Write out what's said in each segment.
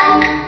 Thank you.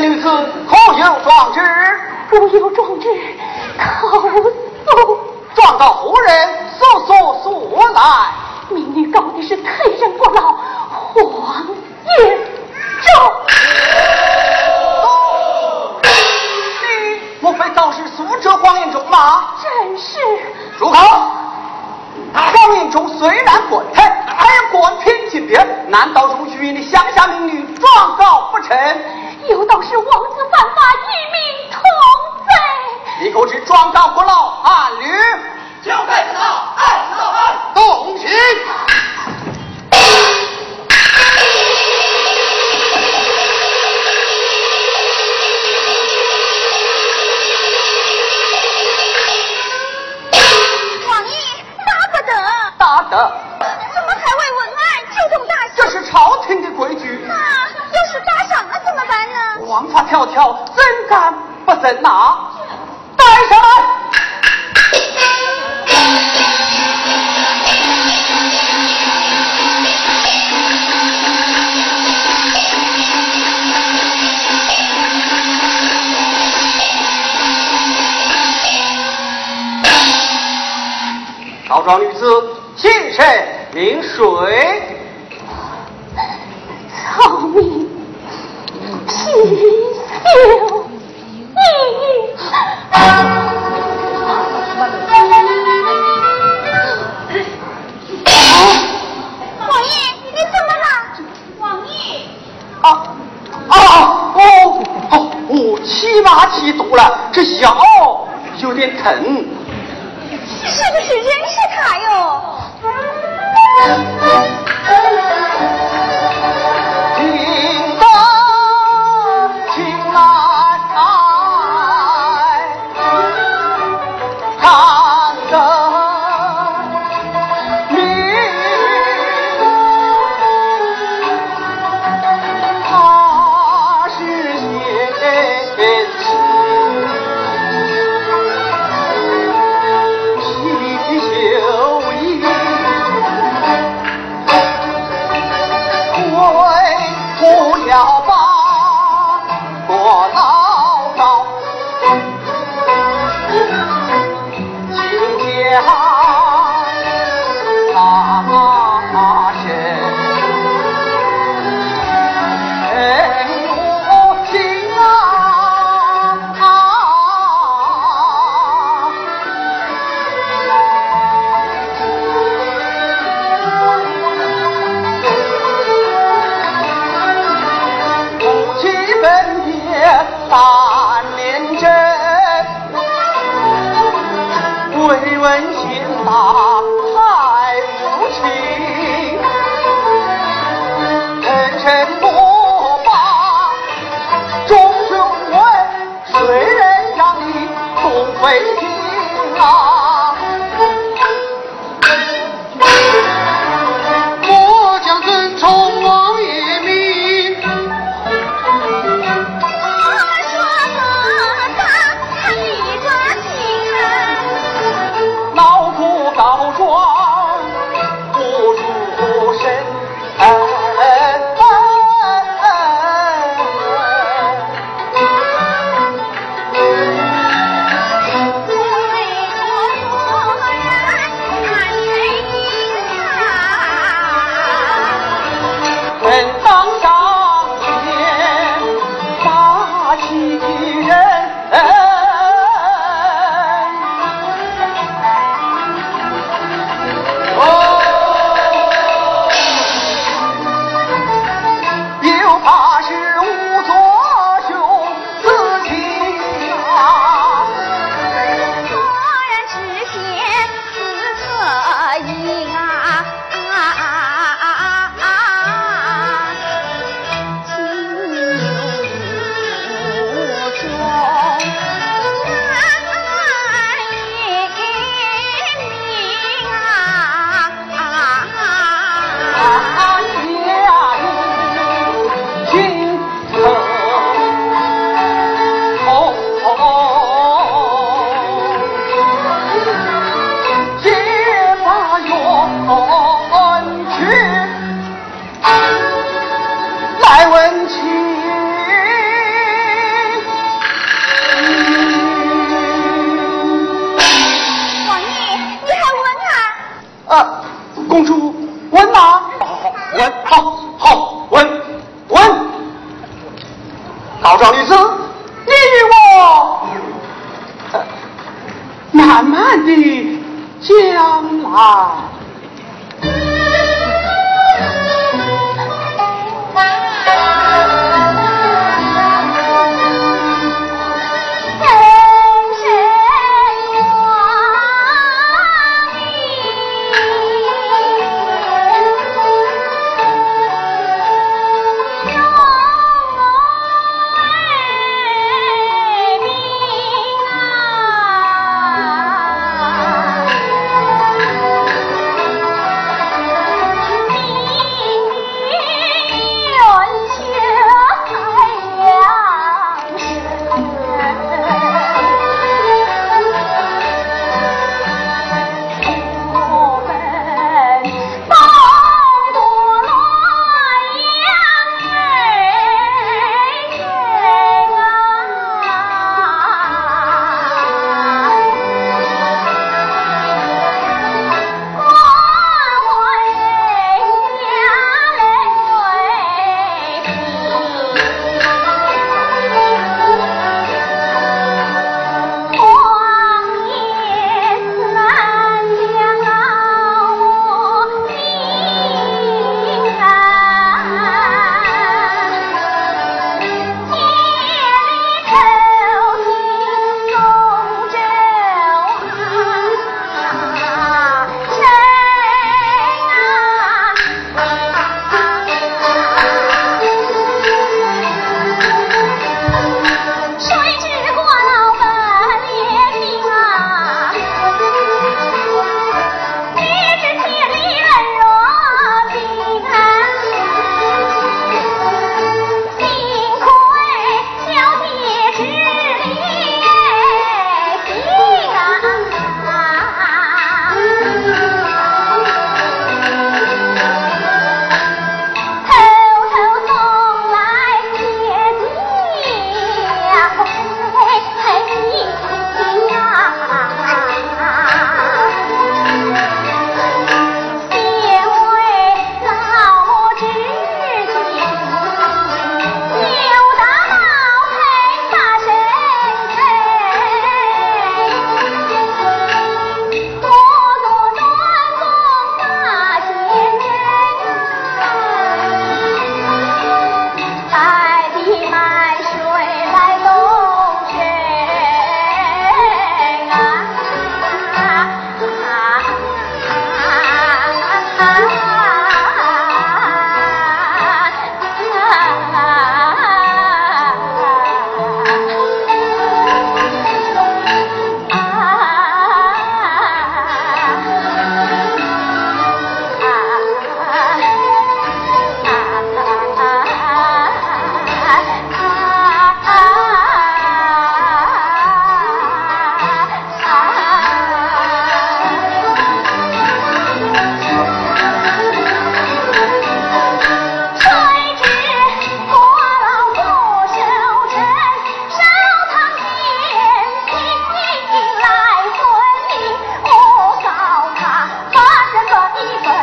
年女子可有壮志？如有状纸，告诉状告胡人，速速速来。民女告的是太上国老黄延昭。你莫非早是苏州黄延忠吗？真是。住口！黄延忠虽然官臣，还有官品级别，难道容许你乡下民女状告不成？有道是王子犯法，与民同罪。你可知状告不牢，按律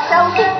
小心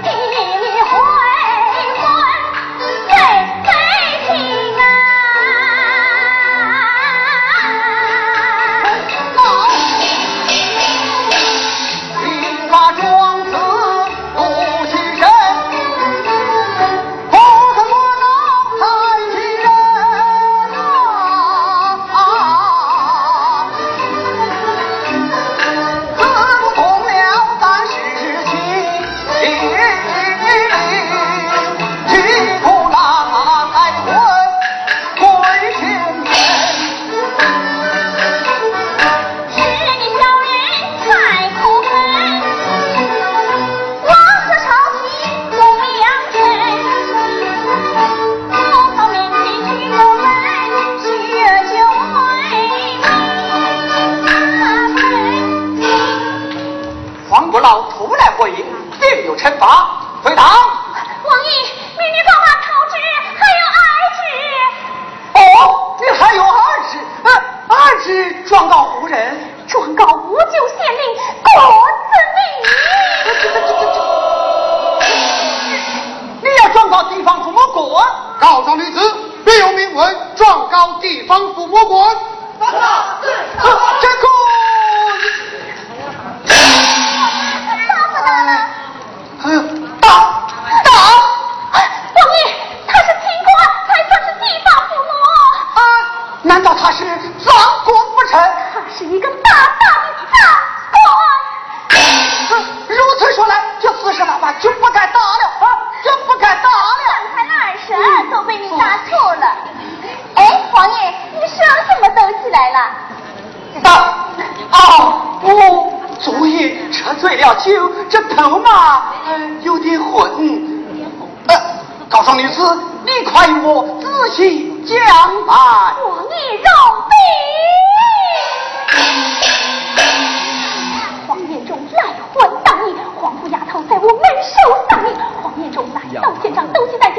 在我门首丧命，黄延忠来到现场，都记在。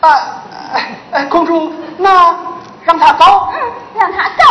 啊，哎哎，公主，那让他走。嗯，让他走。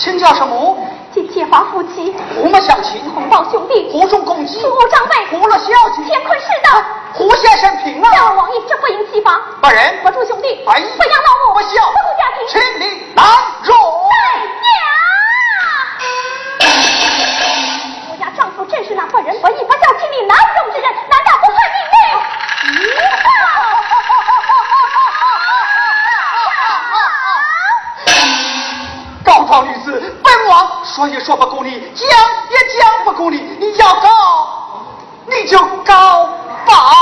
亲叫什母，金结华夫妻，胡么相亲，同胞兄弟，胡中共妻，胡长辈，胡了孝敬，乾坤世道，胡先生平安。王爷这不应西方，不人，不助兄弟，哎，不养老母，不孝，不顾家庭，亲你难容。代，我家丈夫正是那不仁不义不孝，亲你难。我也说不过你讲也讲不过你你要告你就告吧。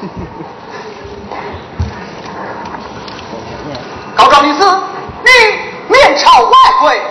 哼哼哼高照李斯你面朝外跪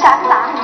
Sách.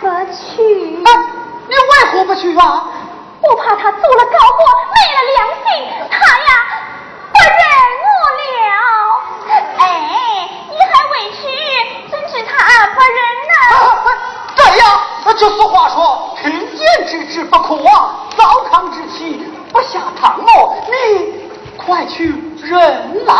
不去？啊，你为何不去啊？我怕他做了高官，没了良心，他呀，不忍我了。哎，你还委屈，真是他不忍呐。啊，这就俗话说，贫贱之志不可忘，糟糠之妻不下堂哦，你快去忍耐。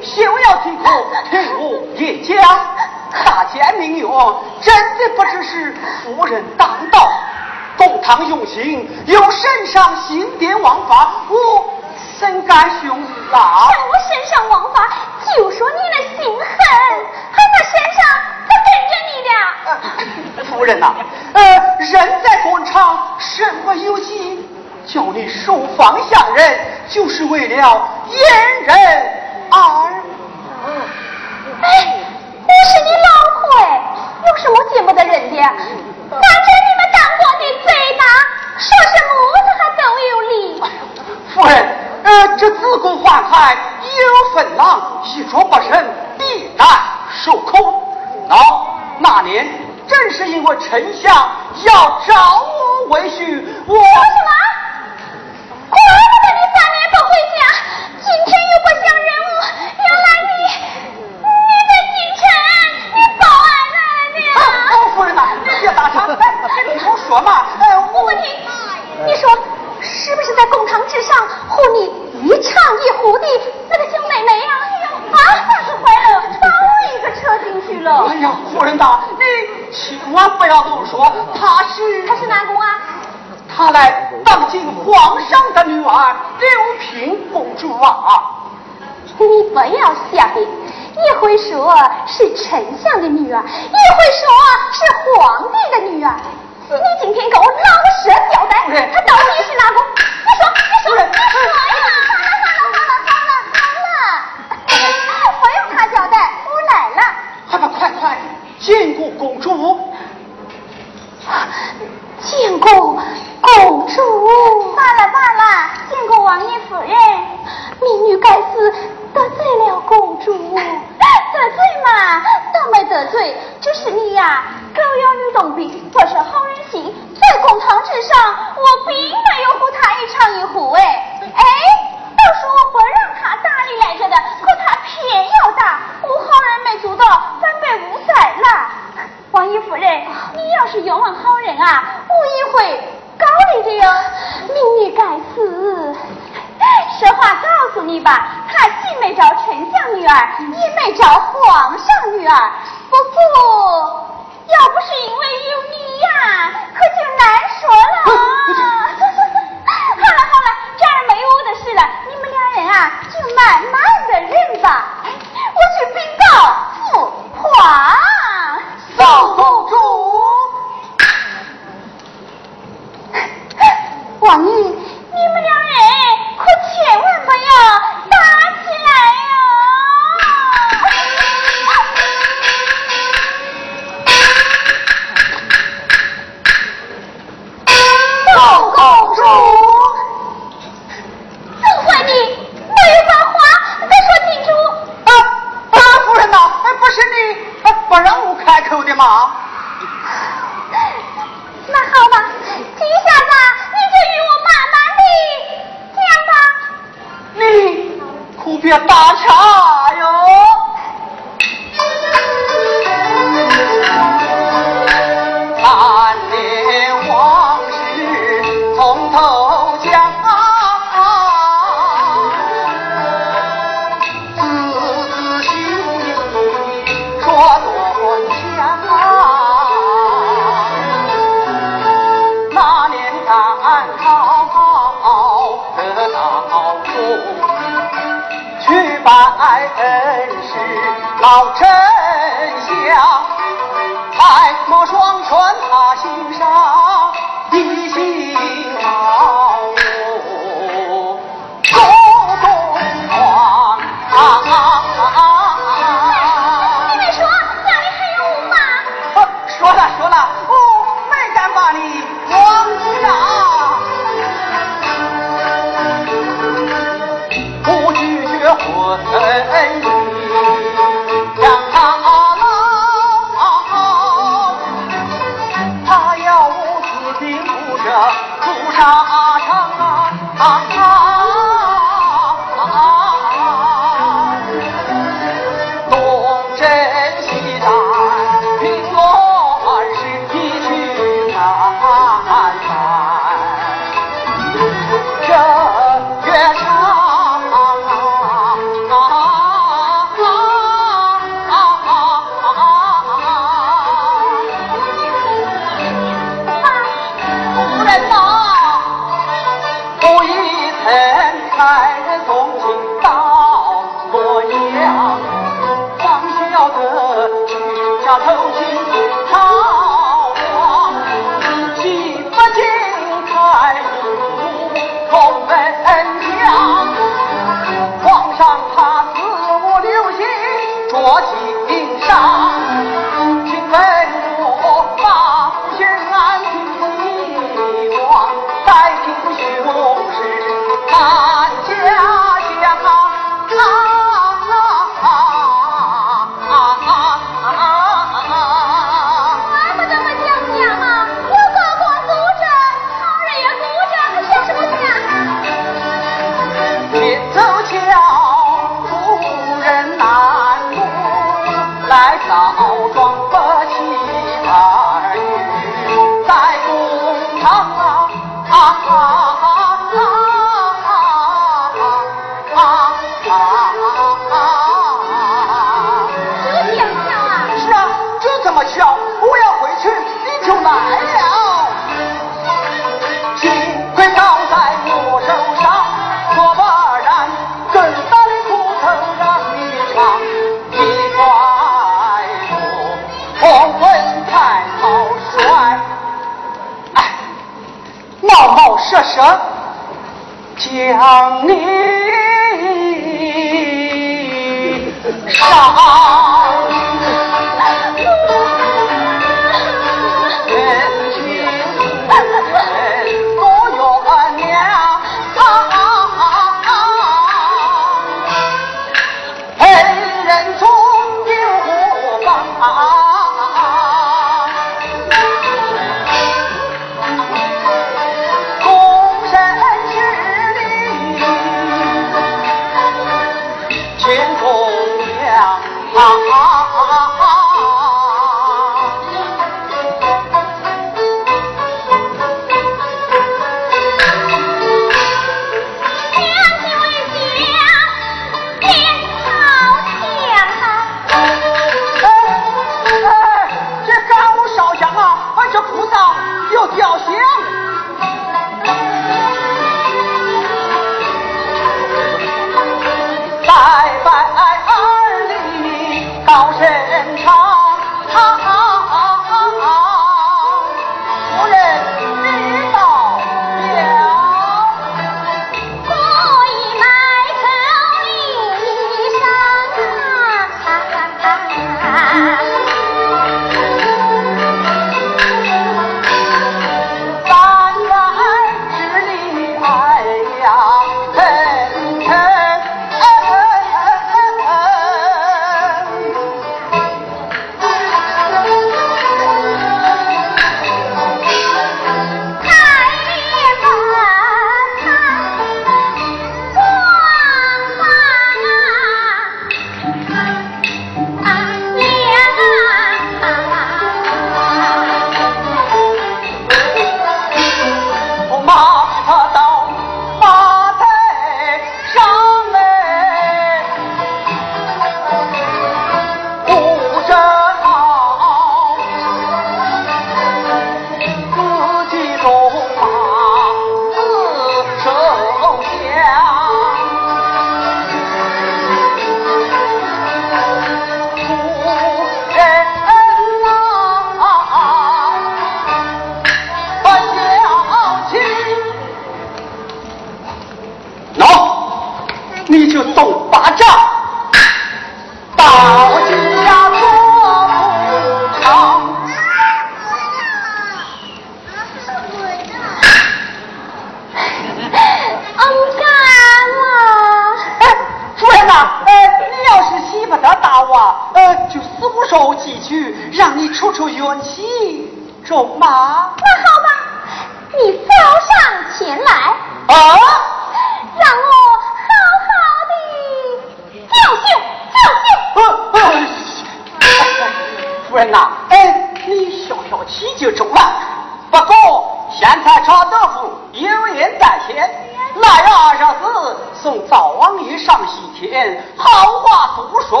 天好话不说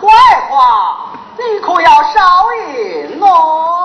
坏话你可要少言哦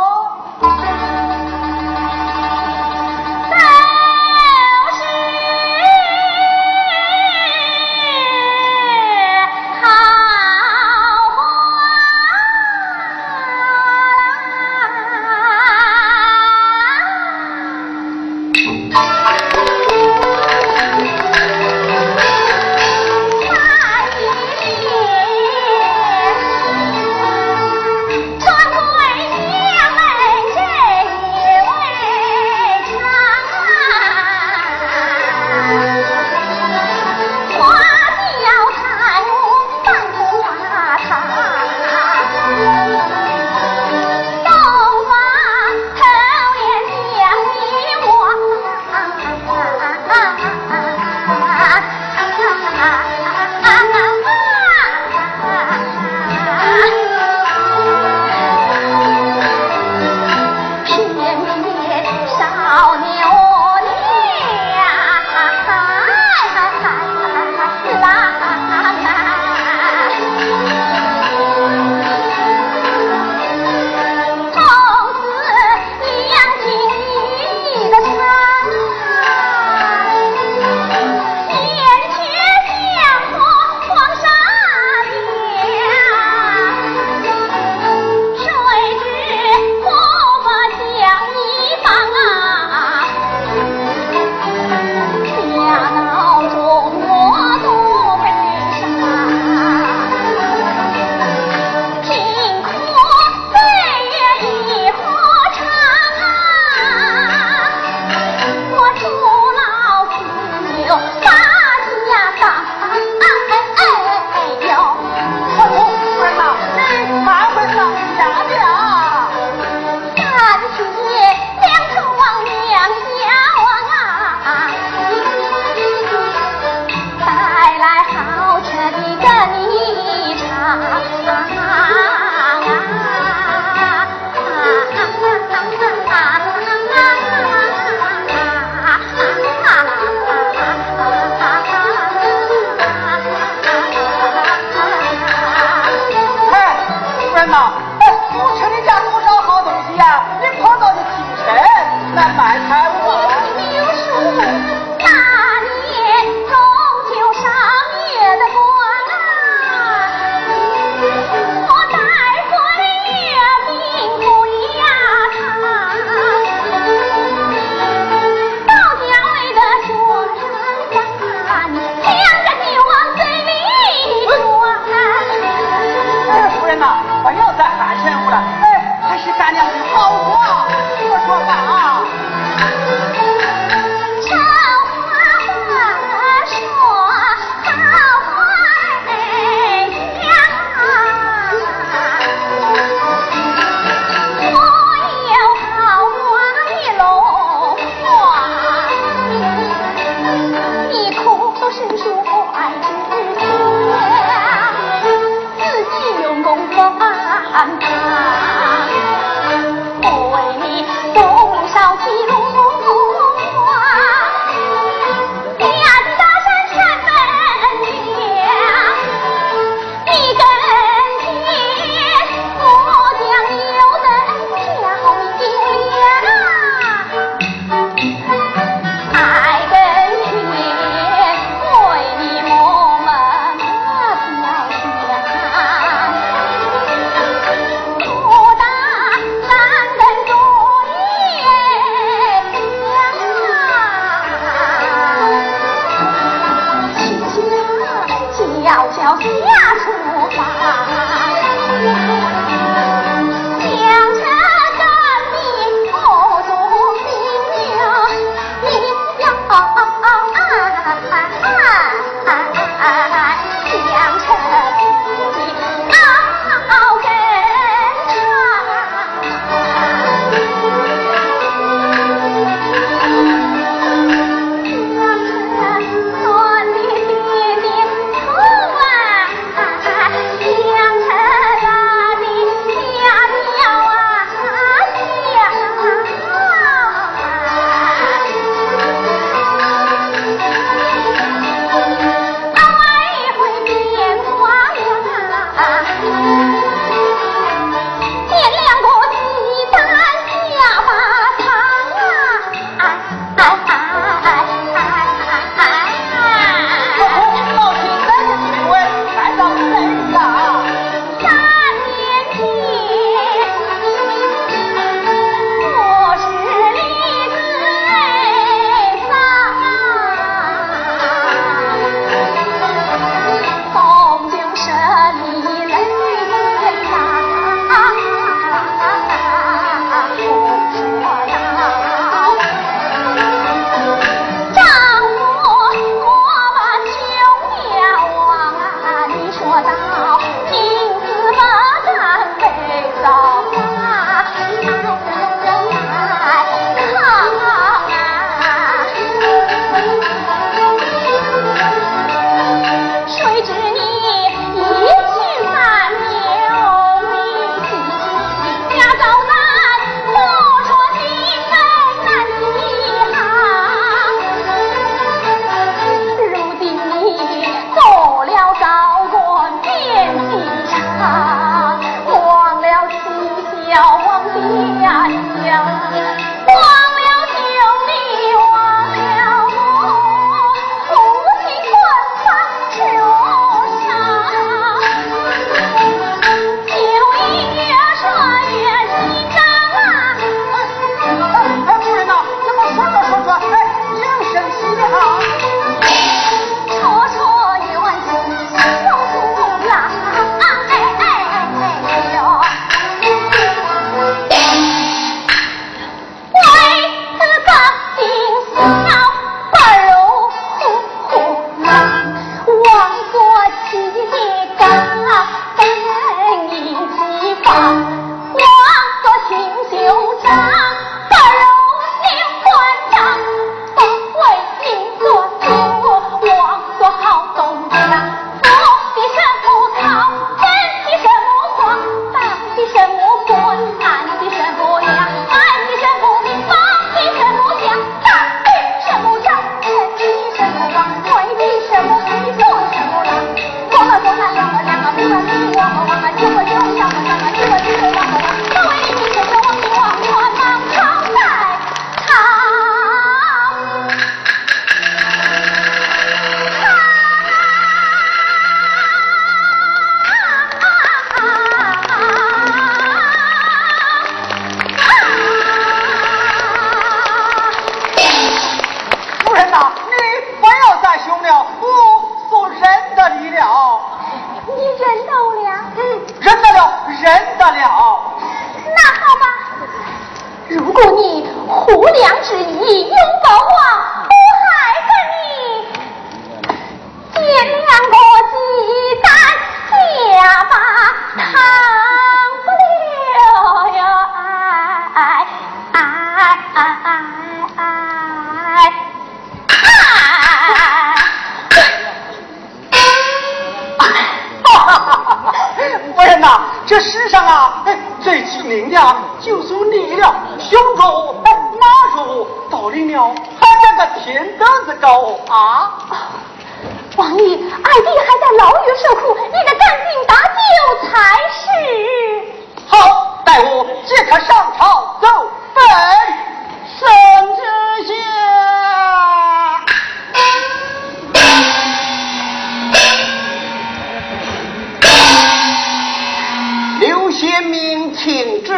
天明请旨。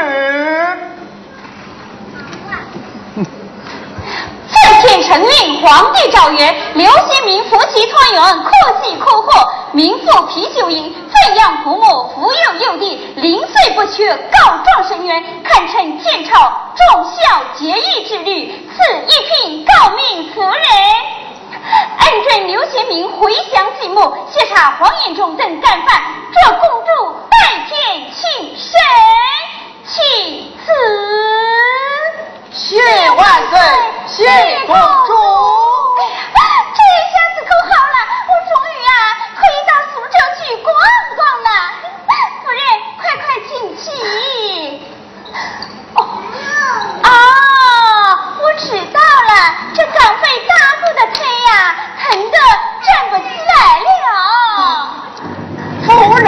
奉天臣命，皇帝诏曰：刘希明伏其团圆，阔气阔阔，民富啤酒饮，奋养父母，扶幼幼弟，零岁不缺，告状申冤，堪称建朝忠孝节义之律，赐一聘，告命夫人。恩准刘贤明回乡继母，协查黄延忠等干犯，这公主拜见请神请赐。谢万岁，谢公主。这下子可好了，我终于啊可以到苏州去逛逛了。夫人，快快请起。哦，啊，迟到了，这刚被打过的腿呀，疼得站不起来了。夫人，